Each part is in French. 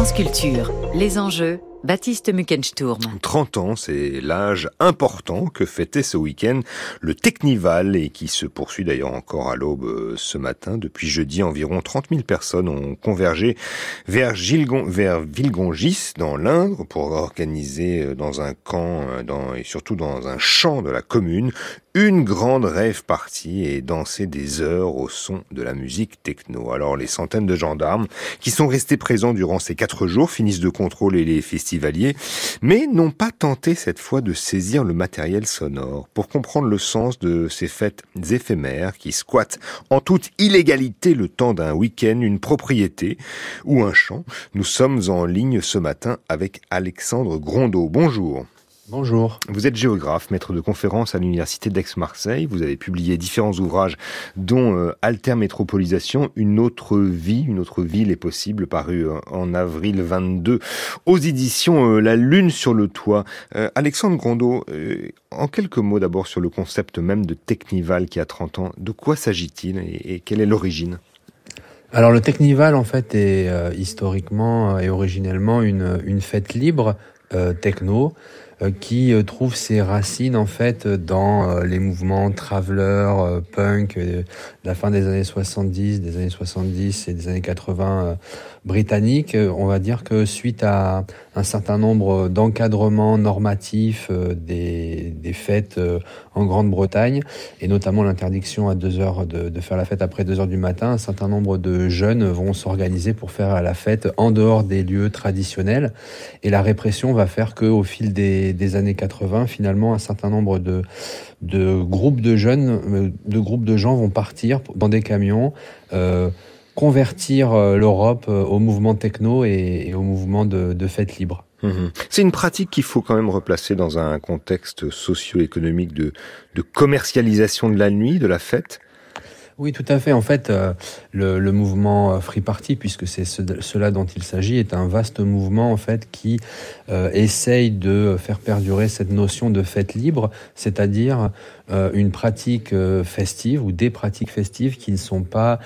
France Culture, les enjeux Baptiste Muckensturm. 30 ans, c'est l'âge important que fêtait ce week-end le Technival et qui se poursuit d'ailleurs encore à l'aube euh, ce matin. Depuis jeudi, environ 30 000 personnes ont convergé vers, Gilgon, vers Villegongis dans l'Indre pour organiser euh, dans un camp euh, dans, et surtout dans un champ de la commune une grande rêve partie et danser des heures au son de la musique techno. Alors les centaines de gendarmes qui sont restés présents durant ces quatre jours finissent de contrôler les festivaliers, mais n'ont pas tenté cette fois de saisir le matériel sonore pour comprendre le sens de ces fêtes éphémères qui squattent en toute illégalité le temps d'un week-end, une propriété ou un champ. Nous sommes en ligne ce matin avec Alexandre Grondeau. Bonjour. Bonjour. Vous êtes géographe, maître de conférence à l'université d'Aix-Marseille. Vous avez publié différents ouvrages, dont euh, Alter Métropolisation, une autre vie, une autre ville est possible, paru euh, en avril 22 aux éditions euh, La Lune sur le toit. Alexandre Grondeau, en quelques mots d'abord sur le concept même de Technival qui a 30 ans. De quoi s'agit-il et, quelle est l'origine? Alors le Technival en fait est historiquement et originellement une, une fête libre techno euh, qui euh, trouve ses racines en fait dans euh, les mouvements traveler, punk, la fin des années 70, des années 70 et des années 80 britanniques. On va dire que suite à un certain nombre d'encadrements normatifs des, fêtes en Grande-Bretagne et notamment l'interdiction à deux heures de, faire la fête après 2 heures du matin, un certain nombre de jeunes vont s'organiser pour faire la fête en dehors des lieux traditionnels et la répression va faire que au fil des années 80, finalement, un certain nombre de, groupes de jeunes, euh, de groupes de gens vont partir dans des camions, euh, convertir euh, l'Europe au mouvement techno et, au mouvement de, de fêtes libres. Mhm. C'est une pratique qu'il faut quand même replacer dans un contexte socio-économique de, commercialisation de la nuit, de la fête. Oui, tout à fait. En fait, euh, le, le, mouvement euh, Free Party, puisque c'est cela dont il s'agit, est un vaste mouvement en fait qui euh, essaye de faire perdurer cette notion de fête libre, c'est-à-dire euh, une pratique festive ou des pratiques festives qui ne sont pas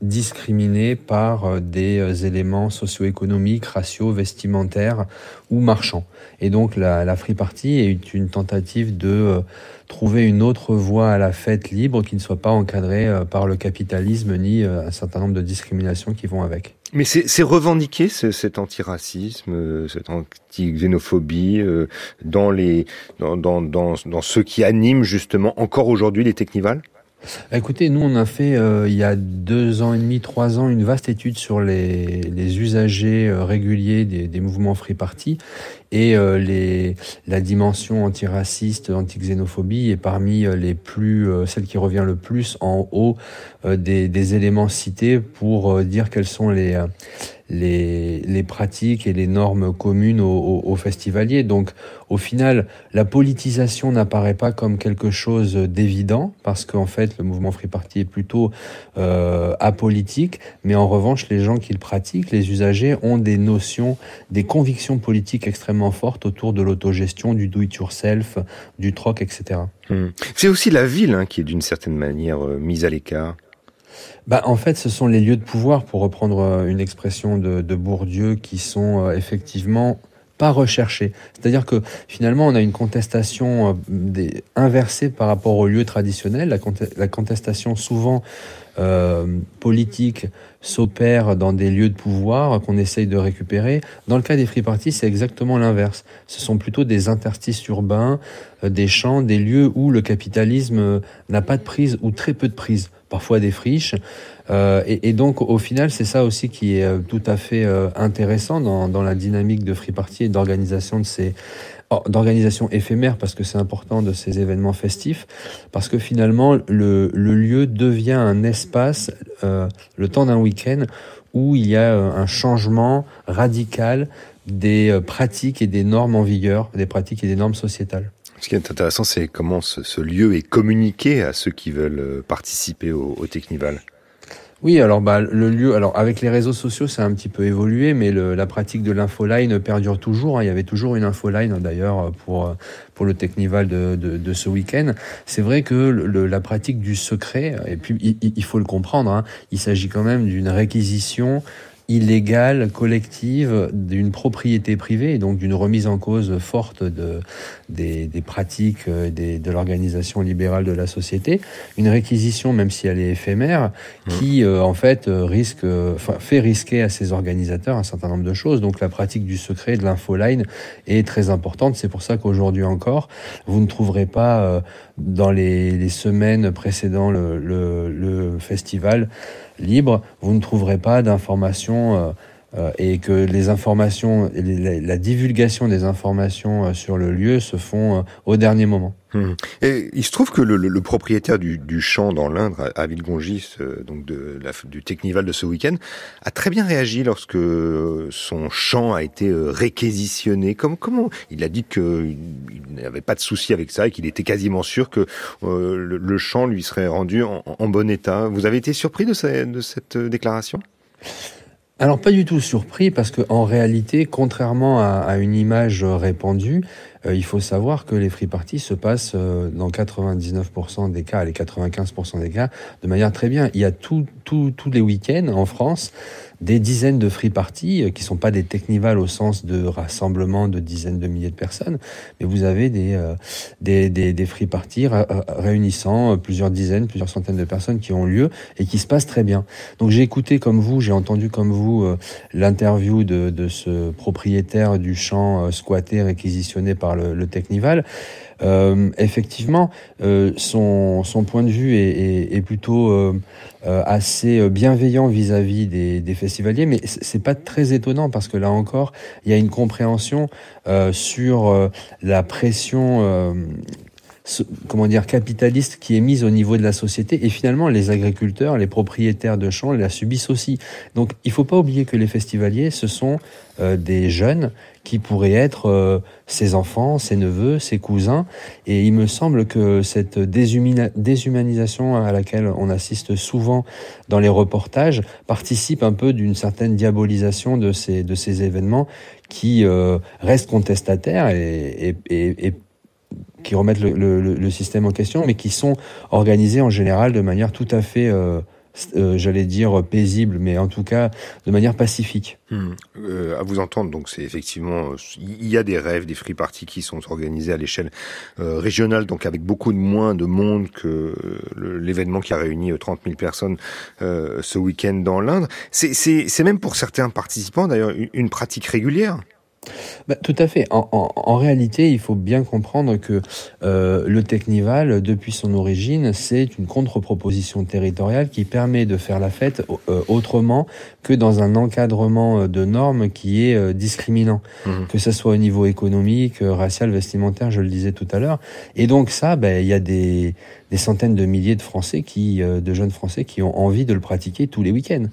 discriminées par des éléments socio-économiques, raciaux, vestimentaires ou marchands. Et donc la, la Free Party est une tentative de trouver une autre voie à la fête libre qui ne soit pas encadrée euh, par le capitalisme ni euh, un certain nombre de discriminations qui vont avec. Mais c'est revendiqué cet antiracisme, euh, cette anti-xénophobie dans les dans, dans, dans, ce qui anime justement encore aujourd'hui les Technivals Écoutez, nous on a fait il y a deux ans et demi, trois ans, une vaste étude sur les, les usagers réguliers des, des, mouvements Free Party et euh, les, la dimension antiraciste, anti-xénophobie est parmi euh, les plus, euh, celle qui revient le plus en haut des, des éléments cités pour dire quels sont les, les, les, pratiques et les normes communes aux, festivaliers. Donc, au final, la politisation n'apparaît pas comme quelque chose d'évident, parce qu'en fait, le mouvement Free Party est plutôt euh, apolitique, mais en revanche, les gens qui le pratiquent, les usagers, ont des notions, des convictions politiques extrêmement forte autour de l'autogestion, du do-it-yourself, du troc, etc. Hmm. C'est aussi la ville hein, qui est d'une certaine manière euh, mise à l'écart. Bah, en fait, ce sont les lieux de pouvoir, pour reprendre euh, une expression de, Bourdieu, qui sont euh, effectivement pas recherchés. C'est-à-dire que finalement, on a une contestation inversée par rapport aux lieux traditionnels. La, contestation souvent euh, politique s'opère dans des lieux de pouvoir qu'on essaye de récupérer. Dans le cas des free parties, c'est exactement l'inverse. Ce sont plutôt des interstices urbains, euh, des champs, des lieux où le capitalisme euh, n'a pas de prise ou très peu de prise, parfois des friches. Euh, et, donc, au final, c'est ça aussi qui est tout à fait intéressant dans, dans la dynamique de Free Party et d'organisation de ces d'organisation éphémère parce que c'est important de ces événements festifs parce que finalement le, lieu devient un espace euh, le temps d'un week-end où il y a euh, un changement radical des euh, pratiques et des normes en vigueur, des pratiques et des normes sociétales. Ce qui est intéressant, c'est comment ce, ce, lieu est communiqué à ceux qui veulent participer au, au Technival. Oui, alors bah, le lieu, alors avec les réseaux sociaux, ça a un petit peu évolué, mais le, la pratique de l'infoline perdure toujours. Hein. Il y avait toujours une infoline d'ailleurs pour pour le Technival de, de, de ce week-end. C'est vrai que le, la pratique du secret, et puis il, il faut le comprendre, hein, il s'agit quand même d'une réquisition illégale, collective, d'une propriété privée, et donc d'une remise en cause forte de, des, des pratiques euh, des, de l'organisation libérale de la société. Une réquisition, même si elle est éphémère, mmh. qui euh, en fait euh, risque, enfin, fait risquer à ces organisateurs un certain nombre de choses. Donc la pratique du secret, de l'infoline est très importante. C'est pour ça qu'aujourd'hui encore, vous ne trouverez pas dans les, les, semaines précédant le, le, le festival libre, vous ne trouverez pas d'informations euh, et que les informations, la divulgation des informations euh, sur le lieu se font au dernier moment. Hum. Et il se trouve que le, propriétaire du, champ dans l'Indre, à Villegongis, donc du Technival de ce week-end, a très bien réagi lorsque son champ a été réquisitionné. Comment, il a dit qu'il n'avait pas de souci avec ça et qu'il était quasiment sûr que euh, le, champ lui serait rendu en, bon état. Vous avez été surpris de cette déclaration? Alors pas du tout surpris parce que en réalité, contrairement à, à une image répandue, euh, il faut savoir que les free parties se passent euh, dans 99% des cas, les 95% des cas, de manière très bien. Il y a tous les week-ends en France des dizaines de free parties euh, qui sont pas des technivals au sens de rassemblement de dizaines de milliers de personnes, mais vous avez des des, des, des free parties réunissant plusieurs dizaines, plusieurs centaines de personnes qui ont lieu et qui se passent très bien. Donc j'ai écouté comme vous, j'ai entendu comme vous l'interview de, de ce propriétaire du champ squatté réquisitionné par le, Technival. Euh, effectivement, euh, son, point de vue est, plutôt euh, assez bienveillant vis-à-vis des, des, festivaliers, mais c'est pas très étonnant parce que là encore, il y a une compréhension sur la pression comment dire capitaliste qui est mise au niveau de la société et finalement les agriculteurs, les propriétaires de champs la subissent aussi. Donc il faut pas oublier que les festivaliers ce sont euh, des jeunes qui pourraient être euh, ses enfants, ses neveux, ses cousins et il me semble que cette déshumanisation à laquelle on assiste souvent dans les reportages participe un peu d'une certaine diabolisation de ces de ces événements qui euh, restent contestataires et, et, et qui remettent le, système en question, mais qui sont organisés en général de manière tout à fait, euh, euh, j'allais dire paisible, mais en tout cas de manière pacifique. Hmm. Euh, à vous entendre, donc c'est effectivement, il y a des rêves, des free parties qui sont organisés à l'échelle régionale, donc avec beaucoup de moins de monde que l'événement qui a réuni 30 000 personnes ce week-end dans l'Indre. C'est même pour certains participants d'ailleurs une pratique régulière. Bah, tout à fait. En, en, en, réalité, il faut bien comprendre que euh, le Technival, depuis son origine, c'est une contre-proposition territoriale qui permet de faire la fête euh, autrement que dans un encadrement euh, de normes qui est euh, discriminant, mmh. que ce soit au niveau économique, racial, vestimentaire, je le disais tout à l'heure. Et donc ça, bah, il y a des, des, centaines de milliers de Français qui, de jeunes Français qui ont envie de le pratiquer tous les week-ends.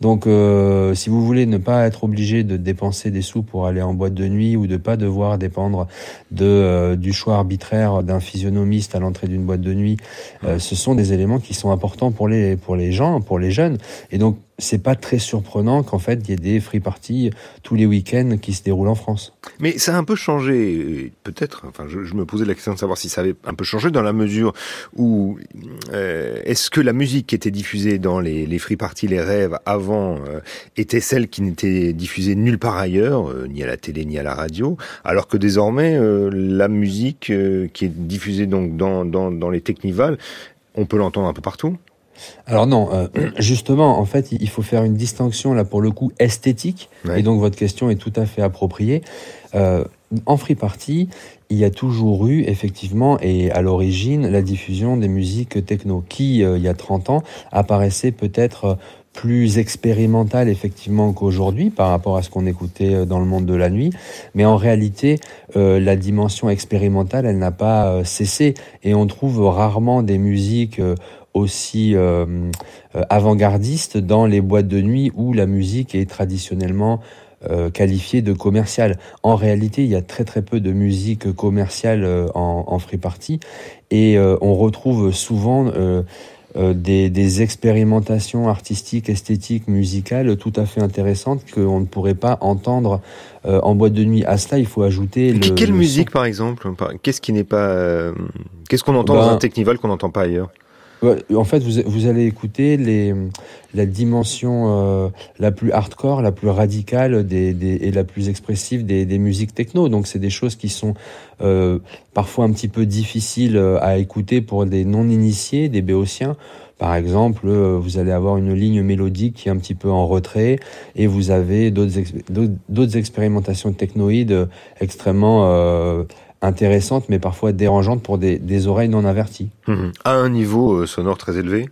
Donc, euh, si vous voulez ne pas être obligé de dépenser des sous pour aller en boîte de nuit ou de pas devoir dépendre de euh, du choix arbitraire d'un physionomiste à l'entrée d'une boîte de nuit, euh, ce sont des éléments qui sont importants pour les pour les gens, pour les jeunes. Et donc, c'est pas très surprenant qu'en fait il y ait des free parties tous les week-ends qui se déroulent en France. Mais ça a un peu changé, peut-être. Enfin, je, me posais la question de savoir si ça avait un peu changé dans la mesure où euh, est-ce que la musique qui était diffusée dans les, free parties, les rêves avant, euh, était celle qui n'était diffusée nulle part ailleurs, euh, ni à la télé ni à la radio, alors que désormais euh, la musique euh, qui est diffusée donc dans, dans, dans les technivals, on peut l'entendre un peu partout. Alors non, euh, justement, en fait, il faut faire une distinction là pour le coup esthétique, ouais. et donc votre question est tout à fait appropriée. Euh, en free party, il y a toujours eu effectivement et à l'origine la diffusion des musiques techno qui, euh, il y a 30 ans, apparaissait peut-être plus expérimentale effectivement qu'aujourd'hui par rapport à ce qu'on écoutait dans le monde de la nuit. Mais en réalité, euh, la dimension expérimentale, elle n'a pas euh, cessé et on trouve rarement des musiques euh, aussi euh, euh, avant-gardistes dans les boîtes de nuit où la musique est traditionnellement euh, qualifiée de commerciale. En réalité, il y a très très peu de musique commerciale en, en free party et on retrouve souvent des, des, expérimentations artistiques, esthétiques, musicales tout à fait intéressantes qu'on ne pourrait pas entendre euh, en boîte de nuit. À cela, il faut ajouter. Le, Quelle le musique, son. par exemple? Qu'est-ce qui n'est pas euh, Qu'est-ce qu'on entend ben, dans un technival qu'on n'entend pas ailleurs? En fait, vous, allez écouter les, la dimension euh, la plus hardcore, la plus radicale des, des, et la plus expressive des, des musiques techno. Donc, c'est des choses qui sont euh, parfois un petit peu difficiles euh, à écouter pour des non-initiés, des béotiens. Par exemple, euh, vous allez avoir une ligne mélodique qui est un petit peu en retrait et vous avez d'autres expérimentations technoïdes extrêmement euh, intéressantes mais parfois dérangeantes pour des, des oreilles non averties. Mmh. À un niveau euh, sonore très élevé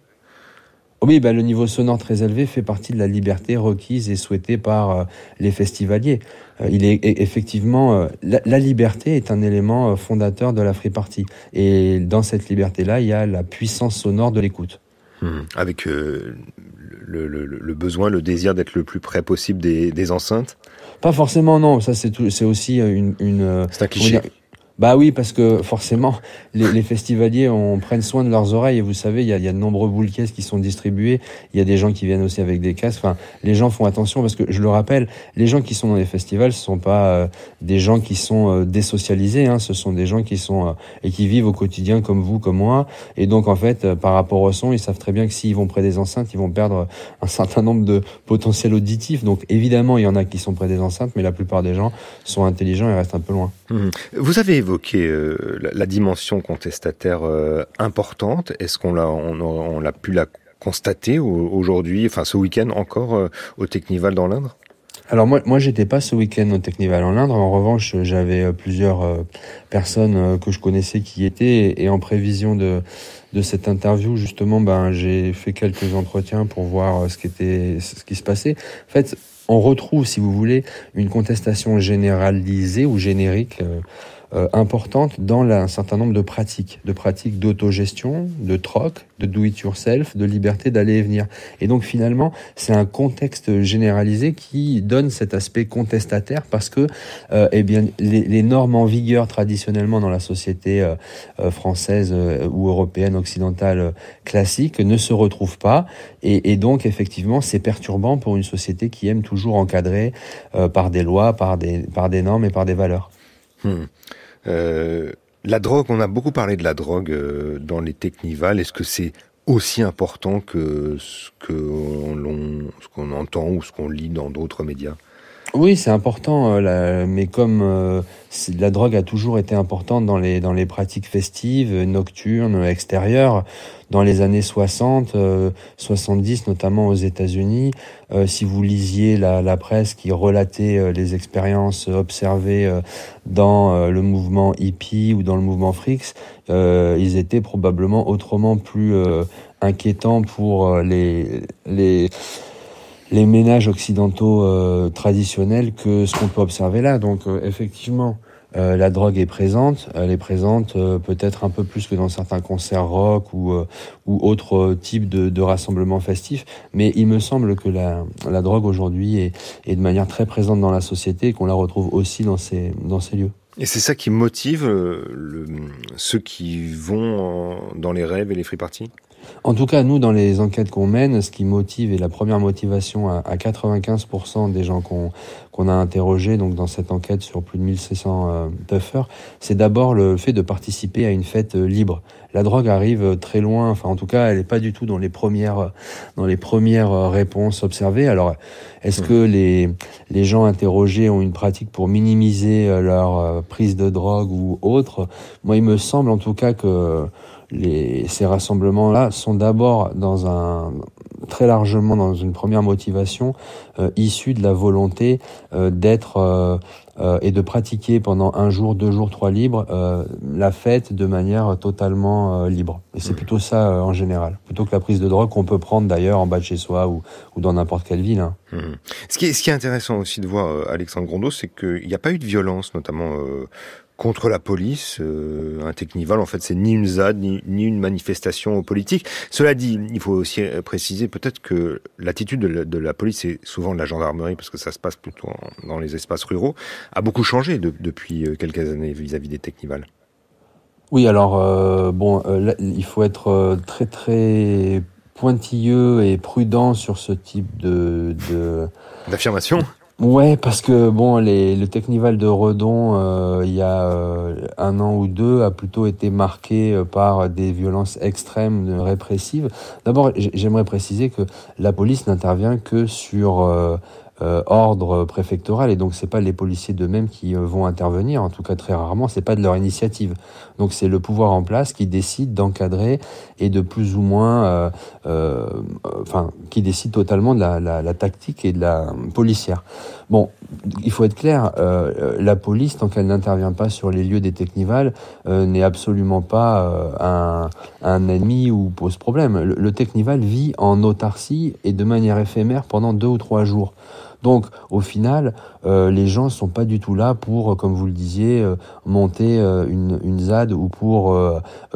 oui, bah, le niveau sonore très élevé fait partie de la liberté requise et souhaitée par euh, les festivaliers. Euh, il est e, effectivement euh, la, la, liberté est un élément fondateur de la free party et dans cette liberté-là, il y a la puissance sonore de l'écoute. Mmh. Avec le, le, le, besoin, le désir d'être le plus près possible des, des enceintes Pas forcément, non. Ça, c'est aussi une. une c'est un cliché. Bah oui, parce que forcément, les, les, festivaliers on prennent soin de leurs oreilles. Et vous savez, il y a, y a de nombreux boules caisses qui sont distribués. Il y a des gens qui viennent aussi avec des casques. Enfin, les gens font attention parce que je le rappelle, les gens qui sont dans les festivals, ce sont pas euh, des gens qui sont euh, désocialisés. Hein, ce sont des gens qui sont euh, et qui vivent au quotidien comme vous, comme moi. Et donc en fait, euh, par rapport au son, ils savent très bien que s'ils vont près des enceintes, ils vont perdre un certain nombre de potentiels auditifs. Donc évidemment, il y en a qui sont près des enceintes, mais la plupart des gens sont intelligents et restent un peu loin. Mmh. Vous avez évoqué euh, la, dimension contestataire euh, importante. Est-ce qu'on l'a on, on l'a pu la constater aujourd'hui, enfin ce week-end encore euh, au Technival dans l'Indre? Alors moi, moi j'étais pas ce week-end au Technival en Indre. En revanche, j'avais euh, plusieurs euh, personnes euh, que je connaissais qui y étaient. Et en prévision de, de cette interview, justement, ben j'ai fait quelques entretiens pour voir ce qui était, ce qui se passait. En fait, on retrouve, si vous voulez, une contestation généralisée ou générique. Euh, euh, importante dans la, un certain nombre de pratiques, de pratiques d'autogestion, de troc, de do it yourself, de liberté d'aller et venir. Et donc finalement, c'est un contexte généralisé qui donne cet aspect contestataire parce que euh, eh bien les, les, normes en vigueur traditionnellement dans la société euh, euh française euh, ou européenne occidentale classique ne se retrouvent pas et, et donc effectivement c'est perturbant pour une société qui aime toujours encadrer euh, par des lois, par des par des normes et par des valeurs. Hmm. Euh, la drogue, on a beaucoup parlé de la drogue euh, dans les technivals. Est-ce que c'est aussi important que ce qu'on qu entend ou ce qu'on lit dans d'autres médias? Oui, c'est important, euh, la, mais comme euh, la drogue a toujours été importante dans les, dans les pratiques festives, nocturnes, extérieures, dans les années 60, euh, 70, notamment aux États-Unis, euh, si vous lisiez la, la presse qui relatait euh, les expériences observées euh, dans le mouvement hippie ou dans le mouvement Frix, ils étaient probablement autrement plus inquiétants pour les, les les ménages occidentaux euh, traditionnels que ce qu'on peut observer là. Donc euh, effectivement, euh, la drogue est présente. Elle est présente euh, peut-être un peu plus que dans certains concerts rock ou, euh, ou autres types de, de rassemblements festifs. Mais il me semble que la, la drogue aujourd'hui est, est de manière très présente dans la société et qu'on la retrouve aussi dans ces, dans ces lieux. Et c'est ça qui motive le, ceux qui vont dans les rêves et les free parties? En tout cas, nous, dans les enquêtes qu'on mène, ce qui motive et la première motivation à, à 95% des gens qu'on qu'on a interrogés, donc dans cette enquête sur plus de 1600 euh, tuffers, c'est d'abord le fait de participer à une fête euh, libre. La drogue arrive très loin, enfin en tout cas, elle n'est pas du tout dans les premières dans les premières réponses observées. Alors, est-ce que les les gens interrogés ont une pratique pour minimiser euh, leur prise de drogue ou autre? Moi, il me semble en tout cas que les, ces rassemblements-là sont d'abord dans un très largement dans une première motivation euh, issue de la volonté euh, d'être euh, euh, et de pratiquer pendant un jour, deux jours, trois libres euh, la fête de manière totalement euh, libre. Et c'est mmh. plutôt ça en général, plutôt que la prise de drogue qu'on peut prendre d'ailleurs en bas de chez soi ou, ou dans n'importe quelle ville. Hein. Mmh. Ce, qui est, ce qui est intéressant aussi de voir Alexandre Grondeau, c'est qu'il n'y a pas eu de violence, notamment contre la police. Euh, un technival, en fait, c'est ni une ZAD, ni, ni, une manifestation politique. Cela dit, il faut aussi préciser peut-être que l'attitude de, de, la police, et souvent de la gendarmerie, parce que ça se passe plutôt en, dans les espaces ruraux, a beaucoup changé de, depuis quelques années vis-à-vis -vis des technivals. Oui, alors, euh, bon, euh, là, il faut être euh, très, très pointilleux et prudent sur ce type de... D'affirmation Ouais, parce que bon, les, le Technival de Redon, euh, il y a euh, un an ou deux, a plutôt été marqué euh, par des violences extrêmes, répressives. D'abord, j'aimerais préciser que la police n'intervient que sur euh, ordre préfectoral et donc c'est pas les policiers d'eux-mêmes qui euh, vont intervenir. En tout cas très rarement c'est pas de leur initiative. Donc c'est le pouvoir en place qui décide d'encadrer et de plus ou moins euh, euh enfin qui décide totalement de la, tactique et de la policière. Bon il faut être clair la police tant qu'elle n'intervient pas sur les lieux des technivals n'est absolument pas un, un, ennemi ou pose problème. Le technival vit en autarcie et de manière éphémère pendant deux ou trois jours donc, au final, euh, les gens sont pas du tout là pour, comme vous le disiez, euh, monter euh, une, une, ZAD ou pour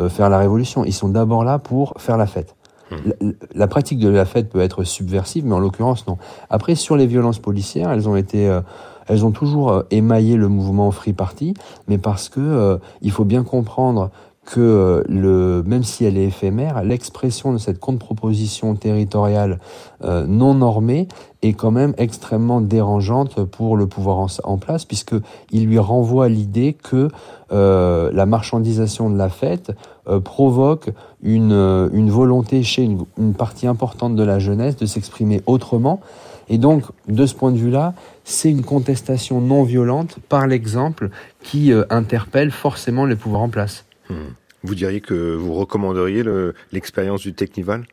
faire la révolution. Ils sont d'abord là pour faire la fête. La, la, pratique de la fête peut être subversive, mais en l'occurrence, non. Après, sur les violences policières, elles ont été... elles ont toujours émaillé le mouvement Free Party, mais parce que il faut bien comprendre que le, même si elle est éphémère, l'expression de cette contre-proposition territoriale euh, non normée est quand même extrêmement dérangeante pour le pouvoir en, place, puisque il lui renvoie l'idée que euh, la marchandisation de la fête euh, provoque une, une volonté chez une, une partie importante de la jeunesse de s'exprimer autrement. Et donc, de ce point de vue-là, c'est une contestation non violente par l'exemple qui interpelle forcément les pouvoirs en place. Hmm. Vous diriez que vous recommanderiez l'expérience du Technival?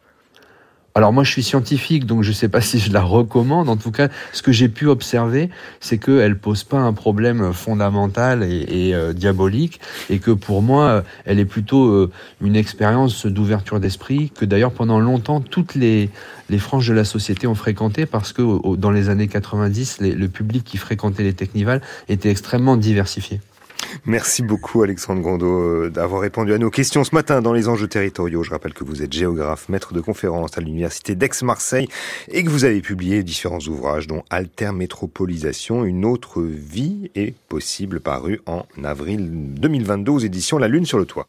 Alors moi je suis scientifique donc je ne sais pas si je la recommande. En tout cas, ce que j'ai pu observer, c'est qu'elle pose pas un problème fondamental et, euh, diabolique, et que pour moi, elle est plutôt euh, une expérience d'ouverture d'esprit que d'ailleurs pendant longtemps toutes les franges de la société ont fréquenté parce que dans les années 90, les, le public qui fréquentait les Technival était extrêmement diversifié. Merci beaucoup Alexandre Gondot euh, d'avoir répondu à nos questions ce matin dans les enjeux territoriaux. Je rappelle que vous êtes géographe, maître de conférence à l'université d'Aix-Marseille et que vous avez publié différents ouvrages dont Alter Métropolisation, une autre vie est possible paru en avril 2022 aux éditions La Lune sur le toit.